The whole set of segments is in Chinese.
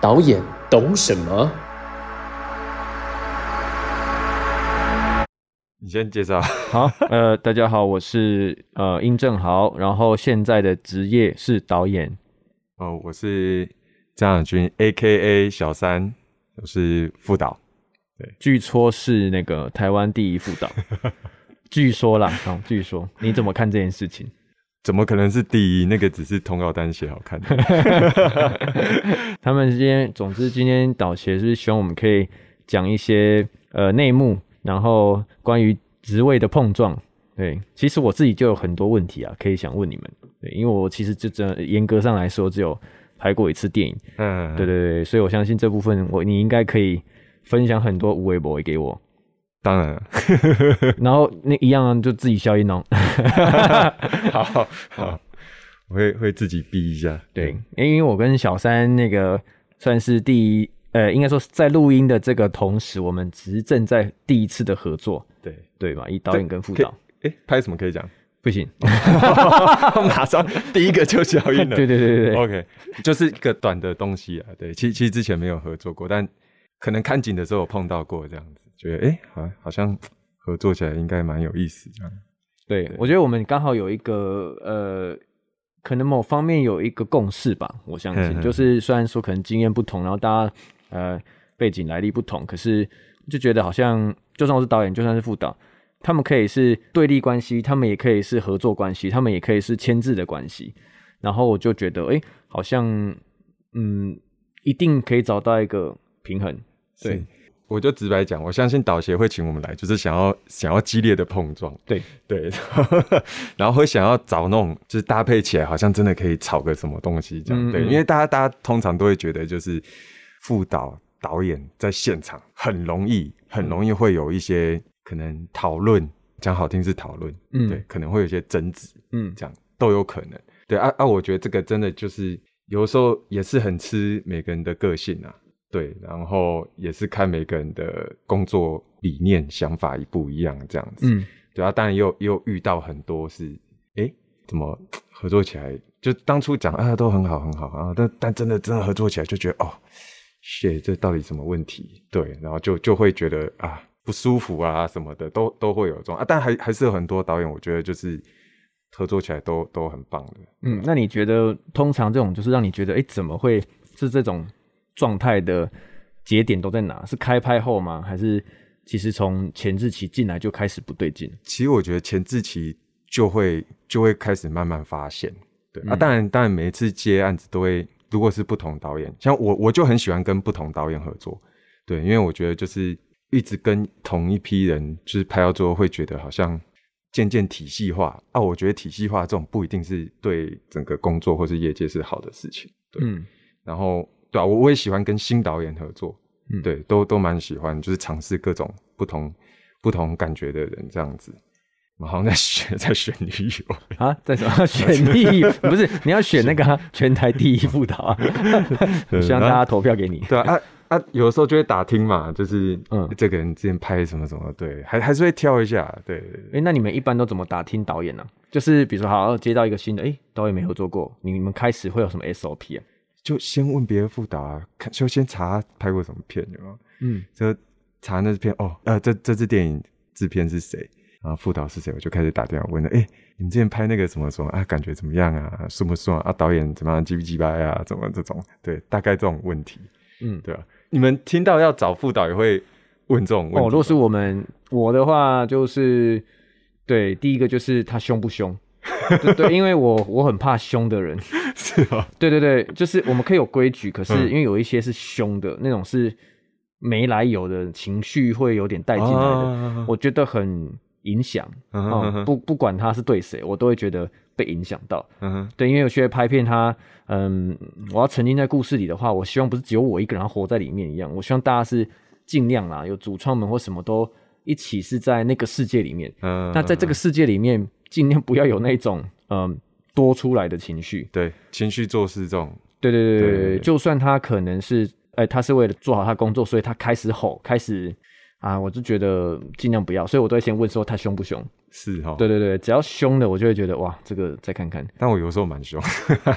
导演懂什么？你先介绍。好，呃，大家好，我是呃殷正豪，然后现在的职业是导演。哦，我是张亚军，A K A 小三，我是副导。对据说是那个台湾第一副导，据说啦，哦，据说，你怎么看这件事情？怎么可能是第一？那个只是通告单写好看。他们今天，总之今天导协是希望我们可以讲一些呃内幕，然后关于职位的碰撞。对，其实我自己就有很多问题啊，可以想问你们。对，因为我其实就真严格上来说，只有拍过一次电影。嗯，对对对，所以我相信这部分我你应该可以分享很多无微博给我。当然，然后那一样就自己消音哦。好好，我会会自己逼一下。对，因为我跟小三那个算是第一，呃，应该说在录音的这个同时，我们只是正在第一次的合作。对对吧？以导演跟副导，哎，拍什么可以讲？不行，马上第一个就消音了。对对对对对，OK，就是一个短的东西啊。对，其其实之前没有合作过，但可能看景的时候碰到过这样子。觉得哎，好，好像合作起来应该蛮有意思这样。对，我觉得我们刚好有一个呃，可能某方面有一个共识吧。我相信，就是虽然说可能经验不同，然后大家呃背景来历不同，可是就觉得好像，就算我是导演，就算是副导，他们可以是对立关系，他们也可以是合作关系，他们也可以是牵制的关系。然后我就觉得，哎，好像嗯，一定可以找到一个平衡。对。我就直白讲，我相信导协会请我们来，就是想要想要激烈的碰撞，对对，然后会想要找那种就是搭配起来，好像真的可以炒个什么东西这样，对，因为大家大家通常都会觉得，就是副导导演在现场很容易很容易会有一些可能讨论，讲好听是讨论，嗯，对，可能会有一些争执，嗯，这样都有可能，对啊啊，我觉得这个真的就是有时候也是很吃每个人的个性啊。对，然后也是看每个人的工作理念、想法一不一样这样子。嗯，对啊，当然又又遇到很多是，哎，怎么合作起来？就当初讲啊，都很好很好啊，但但真的真的合作起来，就觉得哦，shit，这到底什么问题？对，然后就就会觉得啊不舒服啊什么的，都都会有这种啊。但还还是有很多导演，我觉得就是合作起来都都很棒的。嗯，那你觉得通常这种就是让你觉得，哎，怎么会是这种？状态的节点都在哪？是开拍后吗？还是其实从前置期进来就开始不对劲？其实我觉得前置期就会就会开始慢慢发现。对啊，当然当然每一次接案子都会，如果是不同导演，像我我就很喜欢跟不同导演合作。对，因为我觉得就是一直跟同一批人就是拍到最后，会觉得好像渐渐体系化啊。我觉得体系化这种不一定是对整个工作或是业界是好的事情。嗯，然后。对啊，我我也喜欢跟新导演合作，嗯，对，都都蛮喜欢，就是尝试各种不同不同感觉的人这样子。我好像在选在选女友啊，在什么选第一？不是你要选那个全台第一副导啊，希望大家投票给你。对啊啊啊，有的时候就会打听嘛，就是嗯，这个人之前拍什么什么，对，还还是会挑一下，对。哎，那你们一般都怎么打听导演呢？就是比如说，好接到一个新的，哎，导演没合作过，你们开始会有什么 SOP 啊？就先问别人副导，看就先查拍过什么片，有吗？嗯，就查那支片哦，呃，这这支电影制片是谁？然后副导是谁？我就开始打电话问了，哎，你们之前拍那个什么什么啊？感觉怎么样啊？顺不顺啊？导演怎么样？鸡不鸡巴呀？怎么这种？对，大概这种问题，嗯，对吧？你们听到要找副导也会问这种问题。哦，如果是我们我的话，就是对，第一个就是他凶不凶。对对，因为我我很怕凶的人，是啊，对对对，就是我们可以有规矩，可是因为有一些是凶的那种，是没来由的情绪会有点带进来的，我觉得很影响啊。不不管他是对谁，我都会觉得被影响到。嗯，对，因为有些拍片，他嗯，我要沉浸在故事里的话，我希望不是只有我一个人活在里面一样，我希望大家是尽量啦，有主创们或什么都一起是在那个世界里面。嗯，那在这个世界里面。尽量不要有那种嗯多出来的情绪。对，情绪做事这种，对对对对对对，就算他可能是，哎、他是为了做好他工作，所以他开始吼，开始啊，我就觉得尽量不要，所以我都会先问说他凶不凶。是哈。对对对，只要凶的，我就会觉得哇，这个再看看。但我有时候蛮凶，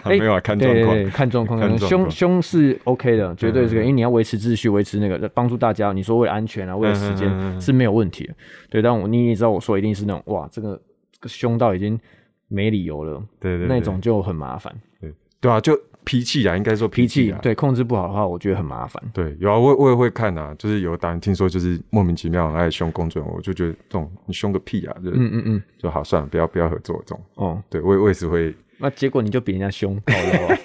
哎 没有啊，看状况。对对对，看状况，凶凶是 OK 的，绝对是可以，嗯因为你要维持秩序，维持那个帮助大家。你说为了安全啊，为了时间是没有问题的。对，但我你也知道，我说一定是那种哇，这个这个凶到已经没理由了，对对对那种就很麻烦。对对啊，就脾气啊，应该说脾气啊。对控制不好的话，我觉得很麻烦。对，有啊，我我也会看啊，就是有导演听说就是莫名其妙很爱凶工作人员，我就觉得这种你凶个屁啊，就嗯嗯嗯，就好算了，不要不要合作这种。哦，对我也我也是会那结果你就比人家凶，好了啊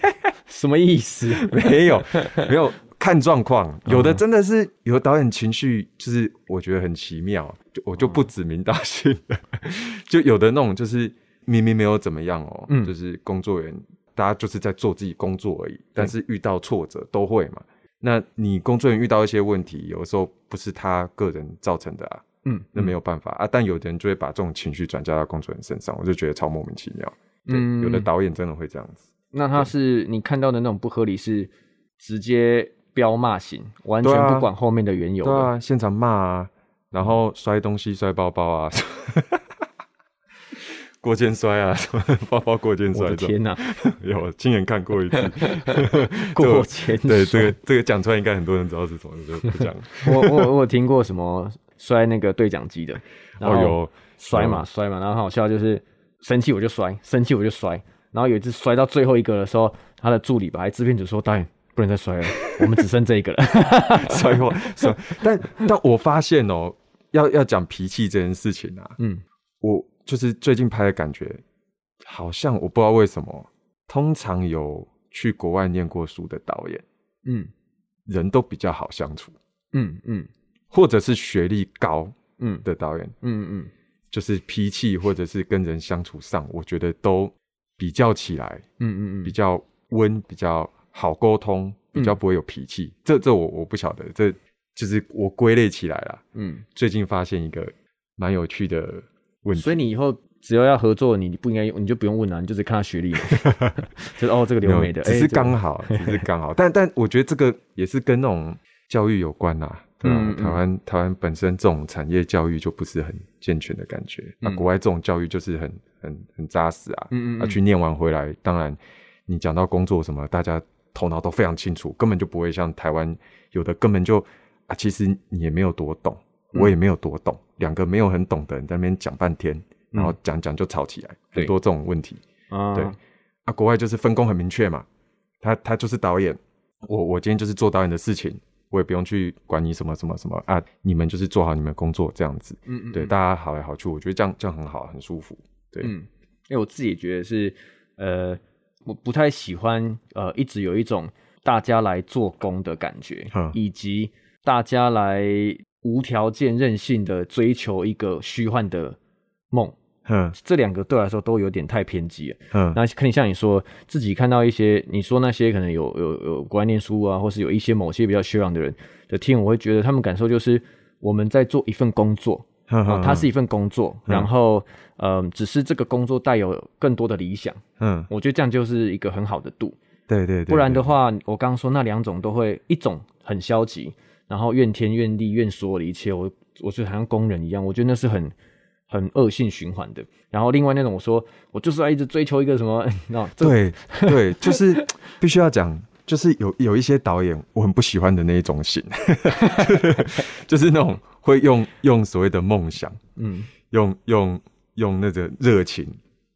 什么意思？没有 没有看状况，有的真的是有的导演情绪就是我觉得很奇妙，就我就不指名道姓的，就有的那种就是明明没有怎么样哦，嗯就是工作人员大家就是在做自己工作而已，但是遇到挫折都会嘛。那你工作人员遇到一些问题，有的时候不是他个人造成的啊，嗯，那没有办法啊。但有的人就会把这种情绪转嫁到工作人员身上，我就觉得超莫名其妙。对，嗯有的导演真的会这样子。那他是你看到的那种不合理，是直接飙骂型，完全不管后面的缘由的。对啊，现场骂啊，然后摔东西、摔包包啊，过肩摔啊，什么包包过肩摔天哪、有亲眼看过一次。过肩对摔这个这个讲出来，应该很多人知道是什么，就不讲。我我我有听过什么摔那个对讲机的，然后哦有。摔嘛有。摔嘛，然后很好笑就是生气我就摔，生气我就摔，然后有一次摔到最后一个的时候，他的助理吧，还制片组说导演不能再摔了，我们只剩这一个了。摔过摔，但但我发现哦，要要讲脾气这件事情啊，嗯。我就是最近拍的感觉，好像我不知道为什么，通常有去国外念过书的导演，嗯人都比较好相处，嗯嗯或者是学历高嗯的导演，嗯嗯就是脾气或者是跟人相处上，我觉得都比较起来嗯嗯嗯，比较温，比较好沟通，比较不会有脾气。这这我我不晓得，这就是我归类起来了。嗯，最近发现一个蛮有趣的问题，所以你以后只要要合作，你不应该用，你就不用问了、你就只看他学历嘛，就是哦这个留美的，只是刚好，只是刚好。但但我觉得这个也是跟那种教育有关呐、对吧、嗯嗯台湾台湾本身这种产业教育就不是很健全的感觉，那、嗯国外这种教育就是很很很扎实啊。嗯嗯去念完回来，当然你讲到工作什么，大家头脑都非常清楚，根本就不会像台湾有的根本就啊，其实你也没有多懂，嗯我也没有多懂，两个没有很懂的人在那边讲半天，然后讲讲就吵起来，很多这种问题。啊，对。啊，国外就是分工很明确嘛，他他就是导演，我我今天就是做导演的事情，我也不用去管你什么什么什么啊，你们就是做好你们工作这样子，嗯嗯，对，嗯。大家好来好去，我觉得这样这样很好，很舒服，对，嗯，因为我自己也觉得是，呃，我不太喜欢呃，一直有一种大家来做工的感觉嗯，以及大家来无条件任性的追求一个虚幻的梦，嗯这两个对我来说都有点太偏激了。嗯，那可能像你说自己看到一些，你说那些可能有有有国外念书啊，或是有一些某些比较修养的人的听，我会觉得他们感受就是我们在做一份工作，啊它是一份工作，嗯然后嗯、只是这个工作带有更多的理想，嗯，我觉得这样就是一个很好的度。对对对，不然的对，话，我刚刚说那两种都会，一种很消极，然后怨天怨地怨所有的一切，我我就好像工人一样，我觉得那是很很恶性循环的。然后另外那种我说我就是要一直追求一个什么，那对 对，就是 必须要讲。就是有有一些导演我很不喜欢的那一种型，就是那种会用用所谓的梦想，嗯用用用那个热情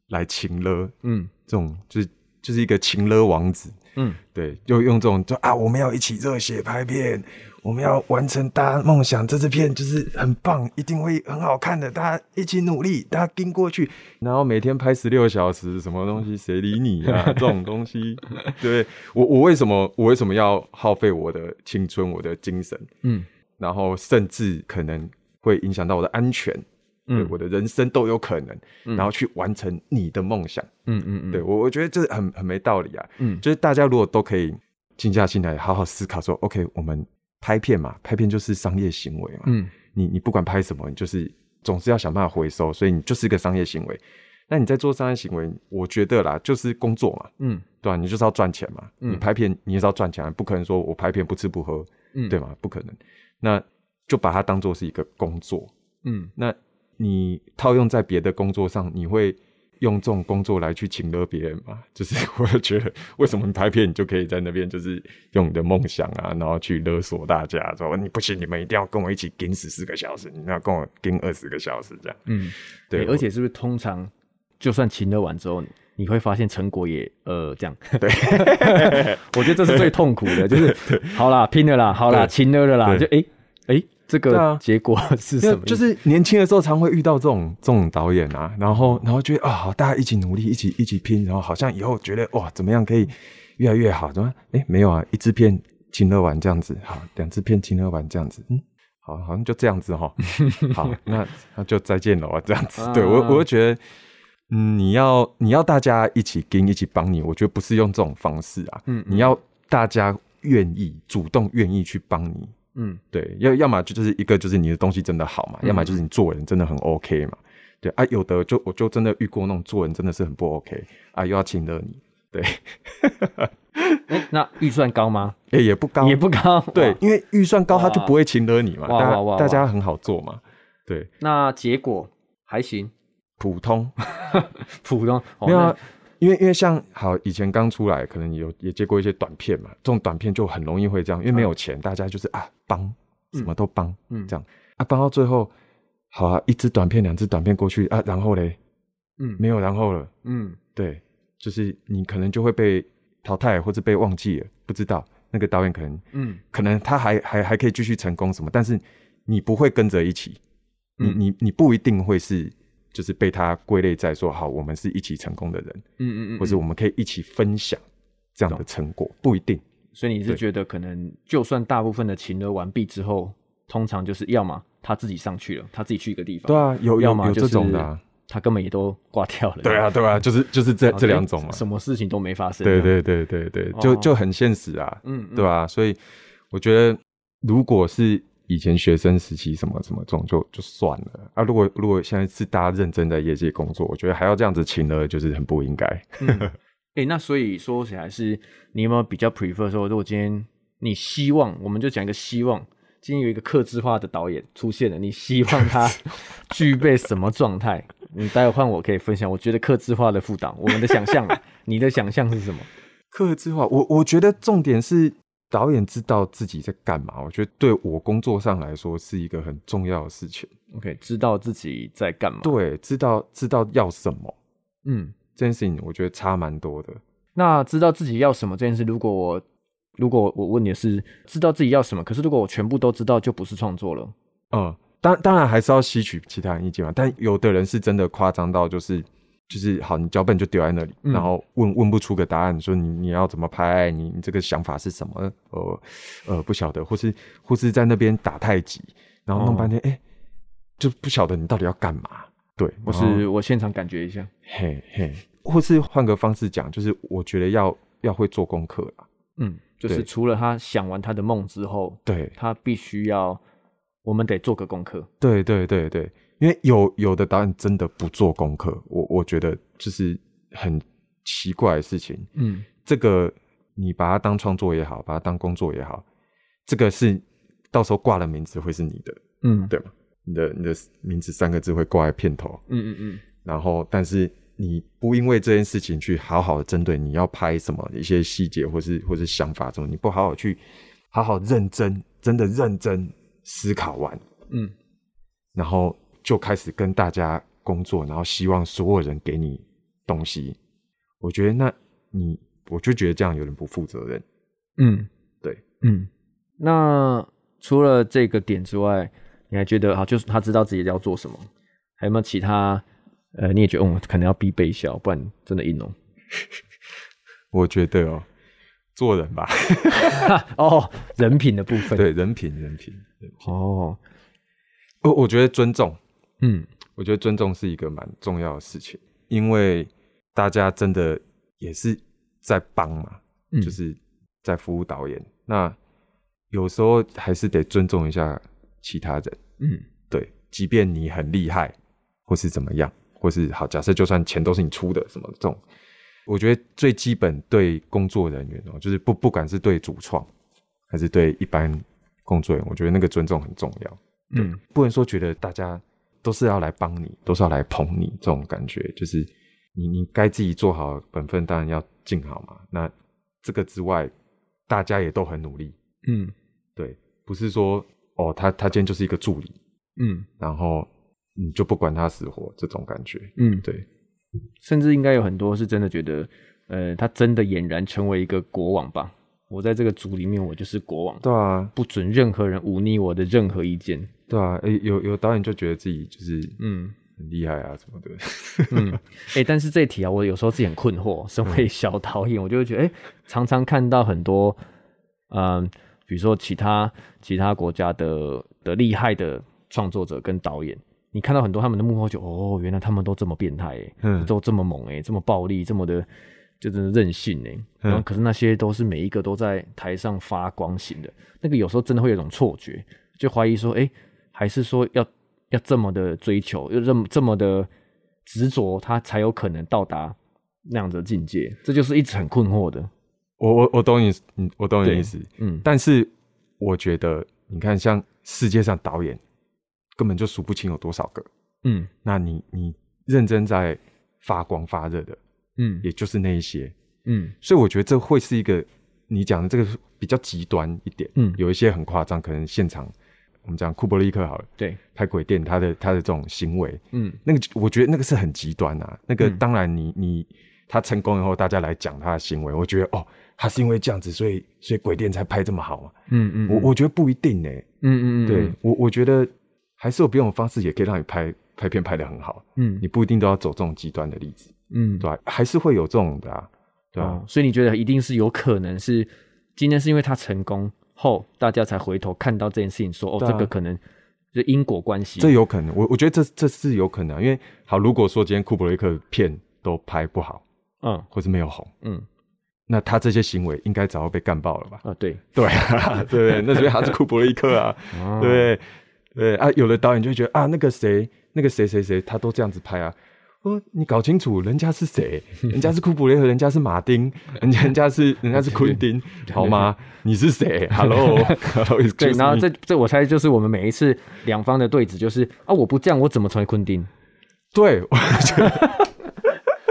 来情勒，嗯这种就是就是一个情勒王子，嗯。对，就用这种就啊，我们要一起热血拍片，我们要完成大家梦想，这支片就是很棒，一定会很好看的，大家一起努力，大家盯过去，然后每天拍十六小时，什么东西谁理你啊？这种东西，对我我为什么我为什么要耗费我的青春，我的精神，嗯。然后甚至可能会影响到我的安全，对嗯我的人生都有可能，然后去完成你的梦想。嗯嗯嗯，对我，我觉得这很很没道理啊。嗯就是大家如果都可以静下心来，好好思考说，OK，我们拍片嘛，拍片就是商业行为嘛。嗯你你不管拍什么，你就是总是要想办法回收，所以你就是一个商业行为。那你在做商业行为，我觉得啦，就是工作嘛，嗯对吧、你就是要赚钱嘛，嗯你拍片你也是要赚钱啊，不可能说我拍片不吃不喝，嗯，对吗？不可能，那就把它当做是一个工作。嗯那你套用在别的工作上，你会用这种工作来去请勒别人吗？就是我就觉得，为什么你拍片你就可以在那边就是用你的梦想啊，然后去勒索大家，说你不行，你们一定要跟我一起盯十四个小时，你要跟我盯二十个小时这样。嗯，对欸而且是不是通常就算请了完之后，你会发现成果也呃这样？对，我觉得这是最痛苦的，就是好啦，拼了啦，好啦，对勤了了啦，就对哎哎、欸这个结果 是什么就是年轻的时候常会遇到这种这种导演啊，然后然后觉得啊，好，大家一起努力，一起一起拼，然后好像以后觉得哇，怎么样可以越来越好？怎么？哎，没有啊，一支片亲了完这样子，好，两支片亲了完这样子，嗯，好，好像就这样子哈。好，那那就再见了啊，这样子。对我，我就觉得，嗯，你要你要大家一起跟一起帮你，我觉得不是用这种方式啊，嗯嗯你要大家愿意主动愿意去帮你，嗯对，要要么就就是一个就是你的东西真的好嘛，要么就是你做人真的很 OK 嘛。对啊，有的就我就真的遇过那种做人真的是很不 OK 啊，又要请了你，对，哎、那预算高吗？哎、也不高，也不高。对，因为预算高他就不会请了你嘛，大哇哇大家很好做嘛，对，那结果还行，普通 普通。哦没有啊。因为因为像好以前刚出来，可能有也接过一些短片嘛，这种短片就很容易会这样，因为没有钱，大家就是啊帮什么都帮，嗯这样。啊帮到最后，好啊一支短片两支短片过去啊，然后嘞嗯没有然后了，嗯。对，就是你可能就会被淘汰或者被忘记了，不知道那个导演可能嗯。可能他还还还可以继续成功什么，但是你不会跟着一起，你嗯。你你不一定会是就是被他归类在说好我们是一起成功的人，嗯嗯嗯，或是我们可以一起分享这样的成果，不一定。所以你是觉得可能就算大部分的情了完毕之后，通常就是要么他自己上去了，他自己去一个地方，对啊，有有有要么就是这种的、啊，他根本也都挂掉了。对啊对啊，就是就是这这两种嘛。什么事情都没发生。对，对对对对，就哦就很现实啊，嗯，嗯对吧、所以我觉得，如果是以前学生时期什么什么这种就就算了啊。如果如果现在是大家认真在业界工作，我觉得还要这样子请了，就是很不应该。嗯，哎、那所以说起来是，你有没有比较 prefer 说，如果今天你希望，我们就讲一个希望，今天有一个克制化的导演出现了，你希望他具备什么状态？你待会换我可以分享，我觉得克制化的副导，我们的想象啊，你的想象是什么？克制化，我我觉得重点是导演知道自己在干嘛。我觉得对我工作上来说是一个很重要的事情。OK，知道自己在干嘛？，对，知道知道要什么嗯，这件事情，我觉得差蛮多的。那知道自己要什么这件事，如果我如果我问你的是知道自己要什么，可是如果我全部都知道，就不是创作了。嗯，当当然还是要吸取其他人意见嘛。但有的人是真的夸张到就是就是好，你脚本就丢在那里，嗯然后问问不出个答案，说你你要怎么拍，你你这个想法是什么？呃呃，不晓得，或是或是在那边打太极，然后弄半天，哎、就不晓得你到底要干嘛。对，或是我现场感觉一下，嘿嘿，或是换个方式讲，就是我觉得要要会做功课啦。嗯，就是除了他想完他的梦之后，对他必须要，我们得做个功课。对对对对，因为有有的导演真的不做功课，我我觉得就是很奇怪的事情。嗯这个你把它当创作也好，把它当工作也好，这个是到时候挂了名字会是你的，嗯对吗？你的你的名字三个字会挂在片头，嗯嗯嗯，然后但是你不因为这件事情去好好的针对你要拍什么一些细节或是或是想法什么，你不好好去好好认真真的认真思考完，嗯，然后就开始跟大家工作，然后希望所有人给你东西，我觉得那你我就觉得这样有点不负责任。嗯，对，嗯。那除了这个点之外，你还觉得啊，就是他知道自己要做什么，还有没有其他？呃，你也觉得，嗯，可能要必备一下，不然真的硬哦。我觉得哦，做人吧，哦，人品的部分。，对人品人品，人品哦，我我觉得尊重，嗯我觉得尊重是一个蛮重要的事情，因为大家真的也是在帮嘛，嗯就是在服务导演。那有时候还是得尊重一下其他人，嗯对，即便你很厉害或是怎么样，或是好，假设就算钱都是你出的，什么这种，我觉得最基本对工作人员哦，就是不不管是对主创还是对一般工作人员，我觉得那个尊重很重要。嗯不能说觉得大家都是要来帮你，都是要来捧你这种感觉，就是你你该自己做好本分，当然要尽好嘛。那这个之外，大家也都很努力，嗯。对，不是说哦，他他今天就是一个助理，嗯。然后你就不管他死活这种感觉，嗯，对，甚至应该有很多是真的觉得，呃，他真的俨然成为一个国王吧。我在这个组里面，我就是国王，对啊，不准任何人忤逆我的任何意见。对啊，诶、有有导演就觉得自己就是嗯很厉害啊什么的，嗯，哎、但是这一题啊，我有时候自己很困惑。身为小导演，我就会觉得，哎、常常看到很多，嗯、比如说其他其他国家的的厉害的创作者跟导演，你看到很多他们的幕后就，哦，原来他们都这么变态，哎，嗯都这么猛，哎，这么暴力，这么的，就真的任性，哎，然后可是那些都是每一个都在台上发光型的，那个有时候真的会有一种错觉，就怀疑说，哎、还是说要要这么的追求，要这么这么的执着，他才有可能到达那样的境界，这就是一直很困惑的。我我我懂你，嗯，我懂你意思，嗯。但是我觉得，你看，像世界上导演根本就数不清有多少个，嗯。那你你认真在发光发热的，嗯。也就是那一些，嗯。所以我觉得这会是一个你讲的这个比较极端一点，嗯。有一些很夸张，可能现场我们讲库伯利克好了，对，拍鬼店他的他的这种行为，嗯。那个我觉得那个是很极端啊。那个嗯。当然你你他成功以后，大家来讲他的行为，我觉得哦，他是因为这样子，所以所以鬼店才拍这么好嘛。嗯嗯，我我觉得不一定呢、嗯嗯嗯，对我我觉得还是有别种方式也可以让你拍拍片拍的很好。嗯。你不一定都要走这种极端的例子，嗯。对吧、还是会有这种的啊，对吧、哦，所以你觉得一定是有可能是今天是因为他成功后，大家才回头看到这件事情说，哦，这个可能就因果关系。这有可能，我我觉得这这是有可能、啊，因为好，如果说今天库伯雷克片都拍不好，嗯或是没有红，嗯那他这些行为应该早就被干爆了吧？啊，对，对啊，对不对？那所以他是库伯雷克啊，哦 对不对？对啊，有的导演就会觉得啊，那个谁，那个谁谁谁，他都这样子拍啊。哦，你搞清楚，人家是谁？人家是库布雷和，人家是马丁，人家人家是 人家是昆丁，好吗？你是谁？Hello，Hello，对，然后这这我猜就是我们每一次两方的对峙，就是啊，我不这样，我怎么成为昆丁？对，我觉得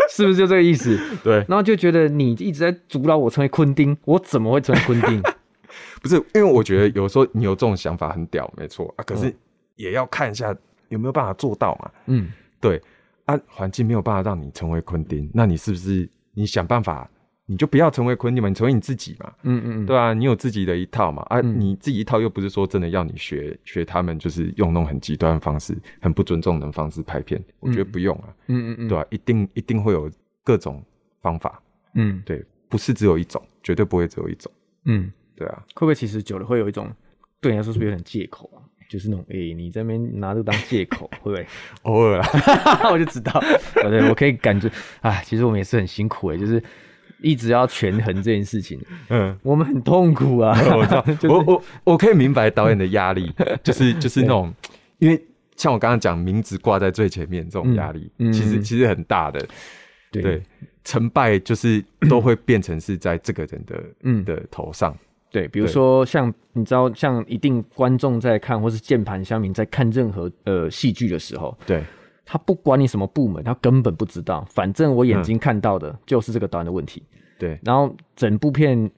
是不是就这个意思？对，然后就觉得你一直在阻挠我成为昆丁，我怎么会成为昆丁？不是因为我觉得有时候你有这种想法很屌，没错啊，可是也要看一下有没有办法做到嘛。嗯对啊，环境没有办法让你成为昆汀，那你是不是你想办法，你就不要成为昆汀嘛，你成为你自己嘛，嗯嗯嗯，对啊，你有自己的一套嘛，啊，嗯。你自己一套又不是说真的要你学学他们，就是用那种很极端的方式、很不尊重人的方式拍片，我觉得不用啊，嗯嗯嗯，对吧、一定一定会有各种方法，嗯。对，不是只有一种，绝对不会只有一种，嗯，对啊，会不会其实久了会有一种对你来说是不是有点借口啊？就是那种诶、你在那边拿这个当借口，会不会？偶尔啊，我就知道，对对，我可以感觉，哎，其实我们也是很辛苦诶，就是一直要权衡这件事情，嗯。我们很痛苦啊。我知道，我我我可以明白导演的压力，就是就是那种，因为像我刚刚讲，名字挂在最前面这种压力，其实其实很大的，对。对，成败就是都会变成是在这个人的嗯。的头上，对，比如说像你知道，像一定观众在看，或是键盘乡民在看任何呃戏剧的时候，对。他不管你什么部门，他根本不知道，反正我眼睛看到的就是这个导演的问题。对。然后整部片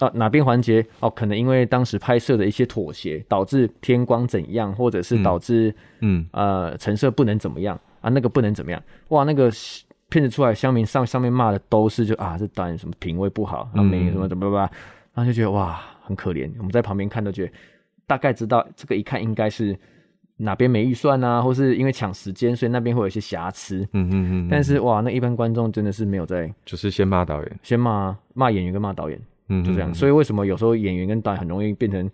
啊哪边环节哦，可能因为当时拍摄的一些妥协，导致天光怎样，或者是导致、嗯。呃成色不能怎么样啊，那个不能怎么样，哇，那个片子出来，乡民上上面骂的都是就啊，这导演什么品味不好，啊没什么怎么吧，然后就觉得哇很可怜，我们在旁边看都觉得大概知道这个一看应该是哪边没预算啊，或是因为抢时间，所以那边会有一些瑕疵。嗯嗯嗯，但是哇，那一般观众真的是没有在就是先骂导演，先骂骂演员跟骂导演，嗯，就这样。嗯所以为什么有时候演员跟导演很容易变成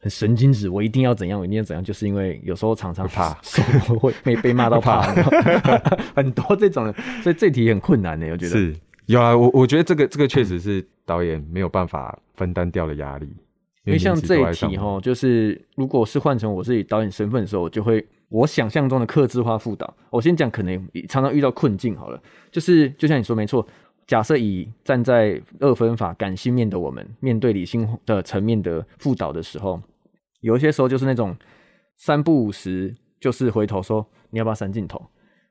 很神经质？我一定要怎样，我一定要怎样，就是因为有时候常常会怕 手会被被骂到怕，很多这种人，所以这题很困难的，我觉得。是有啊，我我觉得这个这个确实是导演没有办法分担掉的压力，因为像这一题哈，就是如果是换成我自己导演身份的时候，我就会我想象中的克制化辅导。我先讲，可能常常遇到困境好了，就是就像你说没错，假设以站在二分法感性面的我们，面对理性的层面的辅导的时候，有一些时候就是那种三不五时，就是回头说你要不要删镜头，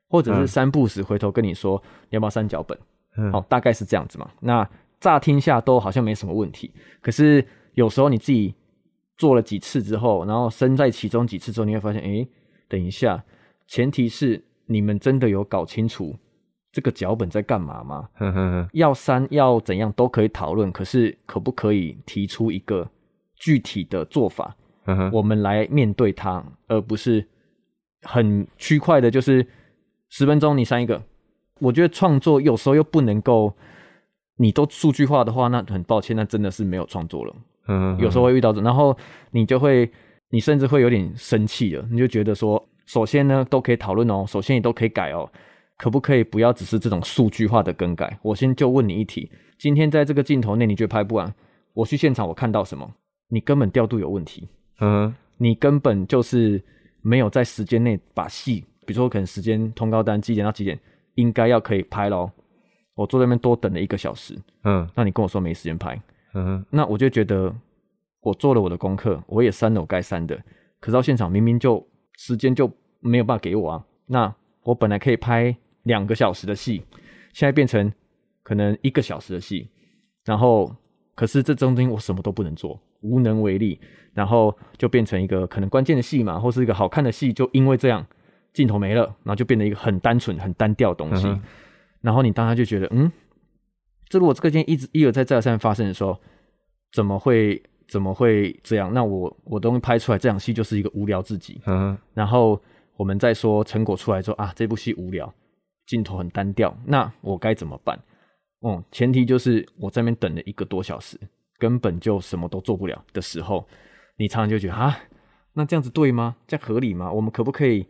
或者是嗯三不五时回头跟你说你要不要删脚本。嗯好、大概是这样子嘛。那乍听下都好像没什么问题，可是有时候你自己做了几次之后，然后身在其中几次之后，你会发现，诶，等一下，前提是你们真的有搞清楚这个脚本在干嘛吗？要删要怎样都可以讨论，可是可不可以提出一个具体的做法，我们来面对它，而不是很区块的，就是十分钟你删一个。我觉得创作有时候又不能够，你都数据化的话，那很抱歉，那真的是没有创作了。嗯有时候会遇到这，然后你就会，你甚至会有点生气了，你就觉得说，首先呢都可以讨论哦，首先也都可以改哦，可不可以不要只是这种数据化的更改？我先就问你一题，今天在这个镜头内你觉得拍不完，我去现场我看到什么？你根本调度有问题，嗯你根本就是没有在时间内把戏，比如说可能时间通告单几点到几点应该要可以拍咯。我坐在那边多等了一个小时，嗯。那你跟我说没时间拍，嗯那我就觉得我做了我的功课，我也删了我该删的，可是到现场明明就时间就没有办法给我啊。那我本来可以拍两个小时的戏，现在变成可能一个小时的戏，然后可是这中间我什么都不能做，无能为力，然后就变成一个可能关键的戏嘛，或是一个好看的戏，就因为这样镜头没了，然后就变成一个很单纯、很单调的东西。嗯然后你当他就觉得，嗯，这如果这个件一直一而再再而三发生的时候，怎么会怎么会这样？那我我东西拍出来这场戏就是一个无聊至极。嗯然后我们再说成果出来之后啊，这部戏无聊，镜头很单调，那我该怎么办？嗯，前提就是我在那边等了一个多小时，根本就什么都做不了的时候，你常常就觉得啊，那这样子对吗？这样合理吗？我们可不可以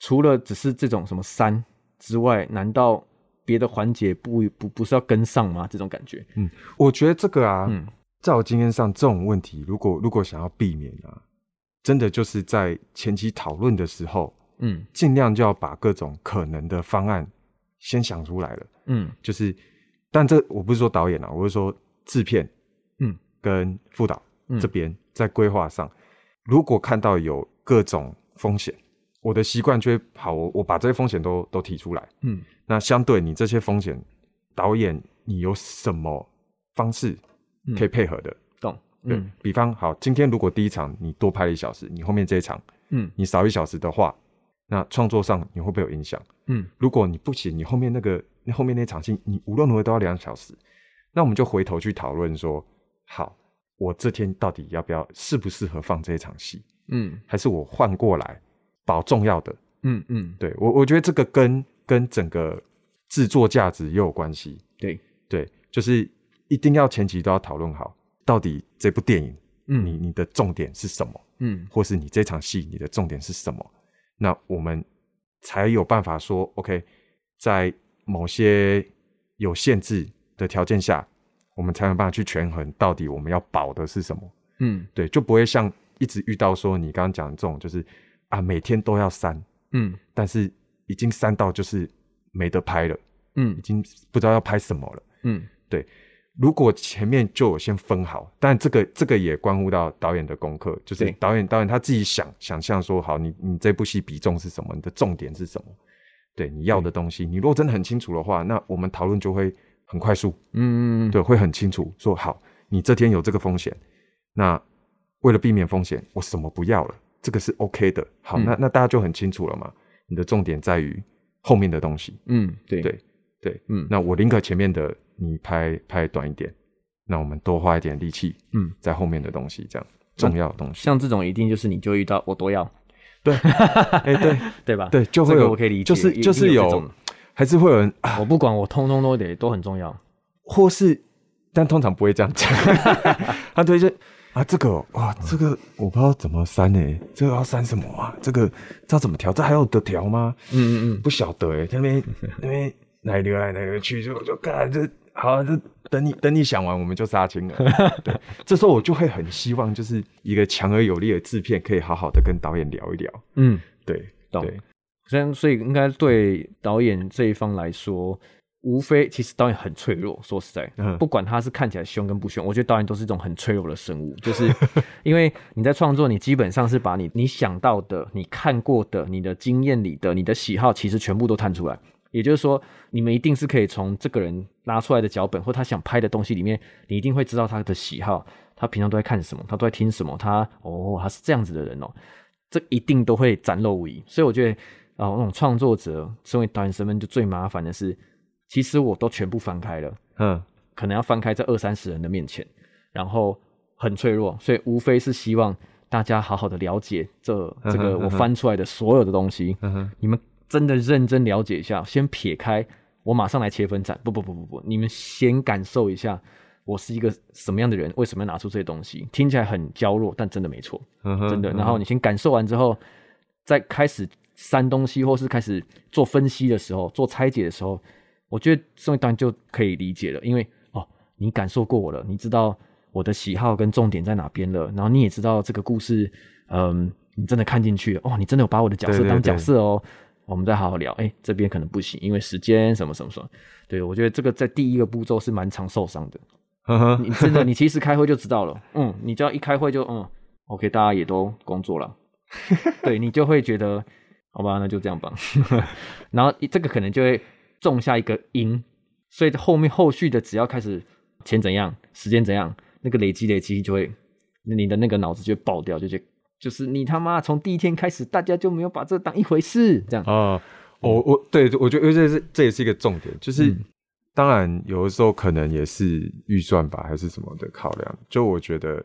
除了只是这种什么删之外，难道别的环节不不不是要跟上吗？这种感觉，嗯，我觉得这个啊，嗯。在我经验上，这种问题如果如果想要避免啊，真的就是在前期讨论的时候，嗯。尽量就要把各种可能的方案先想出来了。嗯。就是，但这我不是说导演啊，我是说制片，嗯，跟副导嗯。这边在规划上，如果看到有各种风险，我的习惯就会好，我我把这些风险都都提出来。嗯那相对你这些风险，导演你有什么方式嗯可以配合的？懂，对嗯比方，好，今天如果第一场你多拍了一小时，你后面这一场嗯你少一小时的话，那创作上你会不会有影响？嗯如果你不行，你后面那个那后面那场戏，你无论如何都要两小时，那我们就回头去讨论说，好，我这天到底要不要适不适合放这一场戏，嗯还是我换过来保重要的？嗯嗯，对我，我觉得这个跟跟整个制作价值也有关系。对，对，就是一定要前期都要讨论好，到底这部电影嗯你你的重点是什么，嗯或是你这场戏你的重点是什么，那我们才有办法说，OK，在某些有限制的条件下，我们才有办法去权衡到底我们要保的是什么。嗯对，就不会像一直遇到说你刚刚讲的这种，就是啊每天都要删，嗯。但是已经删到就是没得拍了，嗯。已经不知道要拍什么了。嗯。对如果前面就有先分好，但这个这个也关乎到导演的功课，就是导演导演他自己想想象说，好，你你这部戏比重是什么，你的重点是什么，对你要的东西，你如果真的很清楚的话，那我们讨论就会很快速，嗯嗯。对，会很清楚说，好，你这天有这个风险，那为了避免风险，我什么不要了，这个是 OK 的，好，嗯。那那大家就很清楚了嘛，你的重点在于后面的东西，嗯对。对对，嗯。那我宁可前面的你拍拍短一点，那我们多花一点力气嗯，在后面的东西，这样重要的东西。像这种一定就是你就遇到我都要，对，哎、对。对吧？对，就会这个有，我可以理解，就是就是有有，还是会有人啊，我不管，我通通都得都很重要。或是，但通常不会这样讲，他对就啊，这个哇，这个我不知道怎么删呢、这个要删什么啊？这个这要怎么调？这还有得调吗？嗯嗯嗯不晓得哎、那边那边奶流来奶流去，就就看这好，这等你等你想完，我们就杀青了。对，这时候我就会很希望，就是一个强而有力的制片，可以好好的跟导演聊一聊。嗯，对，懂对，所以所以应该对导演这一方来说，无非其实导演很脆弱。说实在，嗯不管他是看起来凶跟不凶，我觉得导演都是一种很脆弱的生物。就是 因为你在创作，你基本上是把你你想到的、你看过的、你的经验里的、你的喜好，其实全部都探出来。也就是说，你们一定是可以从这个人拿出来的脚本或他想拍的东西里面，你一定会知道他的喜好，他平常都在看什么，他都在听什么，他哦，他是这样子的人哦，这一定都会展露无遗。所以我觉得啊、那种创作者身为导演身份，就最麻烦的是，其实我都全部翻开了，嗯。可能要翻开在二三十人的面前，然后很脆弱，所以无非是希望大家好好的了解这这个我翻出来的所有的东西，嗯哼，你们真的认真了解一下，先撇开我马上来切分斩，不不不不不，你们先感受一下我是一个什么样的人，为什么要拿出这些东西，听起来很娇弱，但真的没错。真的。然后你先感受完之后，再开始删东西，或是开始做分析的时候，做拆解的时候，我觉得身为导演就可以理解了，因为哦，你感受过我了，你知道我的喜好跟重点在哪边了，然后你也知道这个故事，嗯，你真的看进去了，哦，你真的有把我的角色当对对对角色哦。我们再好好聊，哎，这边可能不行，因为时间什么什么什么。对我觉得这个在第一个步骤是蛮常受伤的。你真的，你其实开会就知道了。嗯，你只要一开会就嗯，OK，大家也都工作了，对你就会觉得，好吧，那就这样吧。然后这个可能就会种下一个因，所以后面后续的只要开始钱怎样，时间怎样，那个累积累积就会，你的那个脑子就会爆掉，就觉得就是你他妈从第一天开始，大家就没有把这当一回事，这样。啊，我我对我觉得这是这也是一个重点，就是、当然有的时候可能也是预算吧，还是什么的考量。就我觉得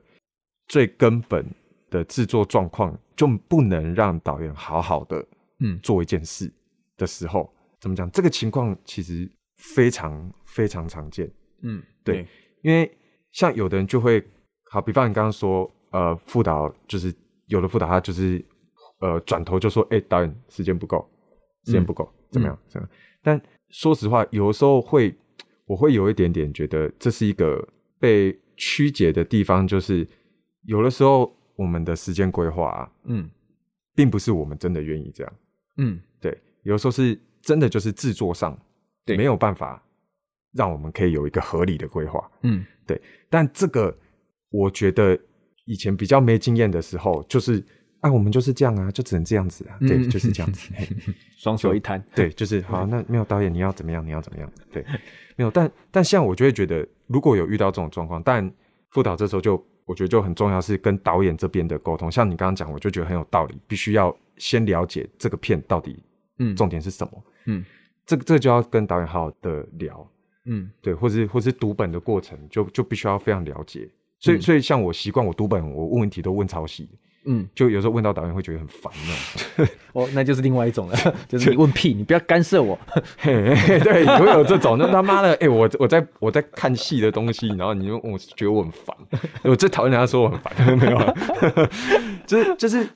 最根本的制作状况，就不能让导演好好的嗯做一件事的时候，怎么讲？这个情况其实非常非常常见。嗯，对，因为像有的人就会，好，比方你刚刚说，呃，副导就是有的副导他就是，呃，转头就说，哎、导演时间不够，时间不够，怎么样？这样。但说实话，有的时候会，我会有一点点觉得这是一个被曲解的地方，就是有的时候我们的时间规划啊，嗯并不是我们真的愿意这样，嗯对，有的时候是真的就是制作上对没有办法让我们可以有一个合理的规划。嗯对，但这个我觉得以前比较没经验的时候，就是啊，我们就是这样啊，就只能这样子啊，对，嗯就是这样子。嘿 双手一摊，对，就是好，那没有导演你要怎么样，你要怎么样？对，没有，但但现在我就会觉得，如果有遇到这种状况，但副导这时候就我觉得就很重要是跟导演这边的沟通，像你刚刚讲，我就觉得很有道理，必须要先了解这个片到底嗯重点是什么，嗯这个这个就要跟导演好好的聊，嗯对，或是或是读本的过程，就就必须要非常了解。所以，嗯所以像我习惯，我读本，我问问题都问超细，嗯，就有时候问到导演会觉得很烦那种。哦，那就是另外一种了，就是你问屁，你不要干涉我。嘿嘿对，会有这种，那他妈的，哎、我我在我在看戏的东西，然后你就我觉得我很烦，我最讨厌人家说我很烦，没有啊，就是就是，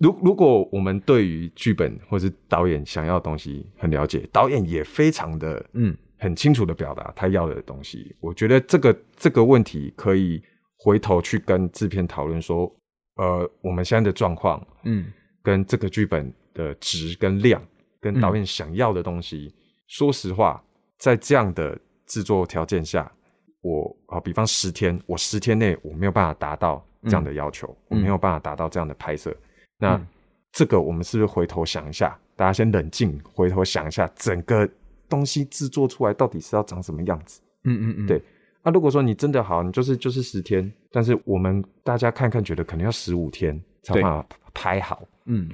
如如果我们对于剧本或是导演想要的东西很了解，导演也非常的嗯。很清楚的表达他要的东西，我觉得这个这个问题可以回头去跟制片讨论说，呃，我们现在的状况，嗯。跟这个剧本的值跟量，跟导演想要的东西，说实话，在这样的制作条件下，我啊，比方十天，我十天内我没有办法达到这样的要求，我没有办法达到这样的拍摄，那、嗯。这个我们是不是回头想一下，大家先冷静，回头想一下，整个东西制作出来到底是要长什么样子？嗯嗯嗯，对。那、如果说你真的好，你就是就是十天，但是我们大家看看，觉得可能要十五天才有对办法拍好。嗯。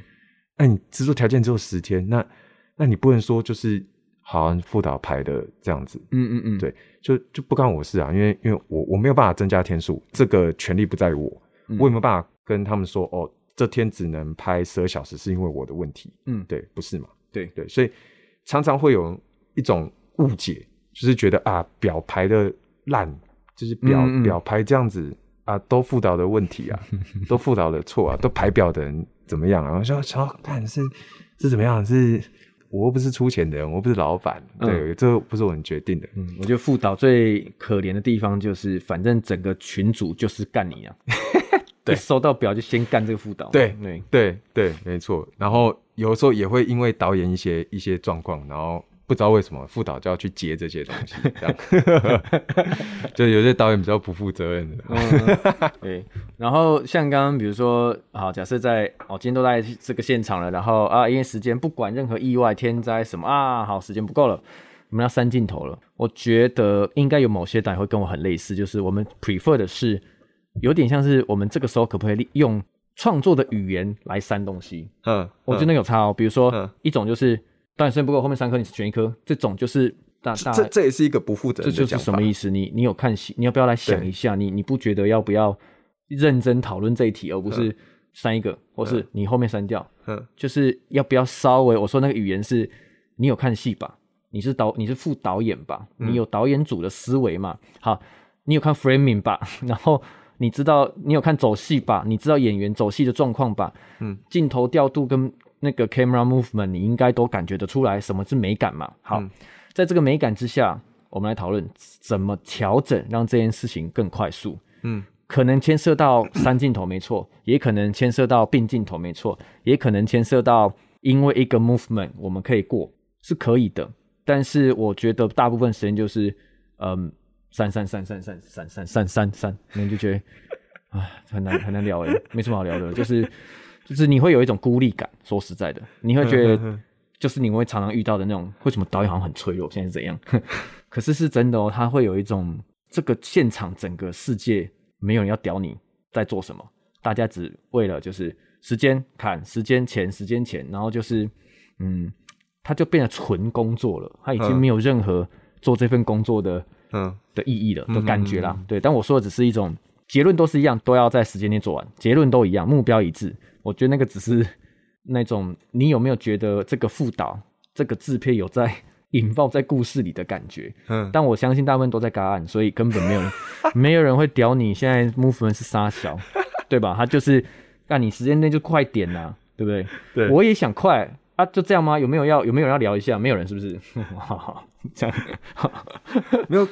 那你制作条件只有十天，那那你不能说就是好像副导拍的这样子，嗯嗯嗯，对，就就不干我事啊，因为因为我我没有办法增加天数，这个权利不在于我，嗯。我也没有办法跟他们说哦，这天只能拍十二小时是因为我的问题？嗯对，不是嘛？对对，所以常常会有一种误解，就是觉得啊表排的烂，就是表、嗯嗯表排这样子啊都副导的问题啊，都副导的错啊，都排表的人怎么样啊？我说想要看是是怎么样？是我又不是出钱的人，我不是老板，嗯对，这不是我能决定的。嗯，我觉得副导最可怜的地方就是，反正整个群组就是干你啊，对一收到表就先干这个副导，对对，对对，没错。然后有的时候也会因为导演一些一些状况，然后不知道为什么副导就要去接这些东西，这样 就有些导演比较不负责任的。嗯，对。然后像刚刚比如说，好，假设在哦，今天都在这个现场了，然后啊，因为时间不管任何意外、天灾什么啊，好，时间不够了，我们要删镜头了。我觉得应该有某些导演会跟我很类似，就是我们 prefer 的是有点像是我们这个时候可不可以利用创作的语言来删东西？嗯，我觉得有差哦。比如说、嗯一种就是导演时间不够，后面三科你选一科，这种就是大大这这也是一个不负责这就是。什么意思？你你有看戏，你要不要来想一下？你你不觉得要不要认真讨论这一题，而不是删一个，或是你后面删掉？嗯就是要不要稍微我说那个语言是，你有看戏吧？你是导你是副导演吧？嗯你有导演组的思维嘛？好，你有看 framing 吧？然后你知道你有看走戏吧？你知道演员走戏的状况吧？嗯，镜头调度跟那个 camera movement 你应该都感觉得出来什么是美感嘛？好，嗯在这个美感之下，我们来讨论怎么调整，让这件事情更快速。嗯可能牵涉到三镜头没错，也可能牵涉到并镜头没错，也可能牵涉到因为一个 movement 我们可以过是可以的，但是我觉得大部分时间就是嗯删删删删删删删删删删，你就觉得 啊很难很难聊诶，没什么好聊的，就是就是你会有一种孤立感，说实在的，你会觉得就是你会常常遇到的那种，为什么导演好像很脆弱，现在是怎样？可是是真的哦，他会有一种这个现场整个世界没有人要屌你在做什么，大家只为了就是时间看时间钱时间钱，然后就是嗯，他就变得纯工作了，他已经嗯。没有任何做这份工作的嗯的意义了嗯的感觉啦。对，但我说的只是一种结论都是一样，都要在时间内做完，结论都一样，目标一致。我觉得那个只是那种你有没有觉得这个副导这个制片有在引爆在故事里的感觉？嗯，但我相信大部分都在嘎案，所以根本没有人 没有人会屌你现在 movement 是沙小，对吧？他就是干你时间内就快点呐、对不对？对我也想快啊，就这样吗？有没有要有没有人要聊一下？没有人是不是？好好这样，没有，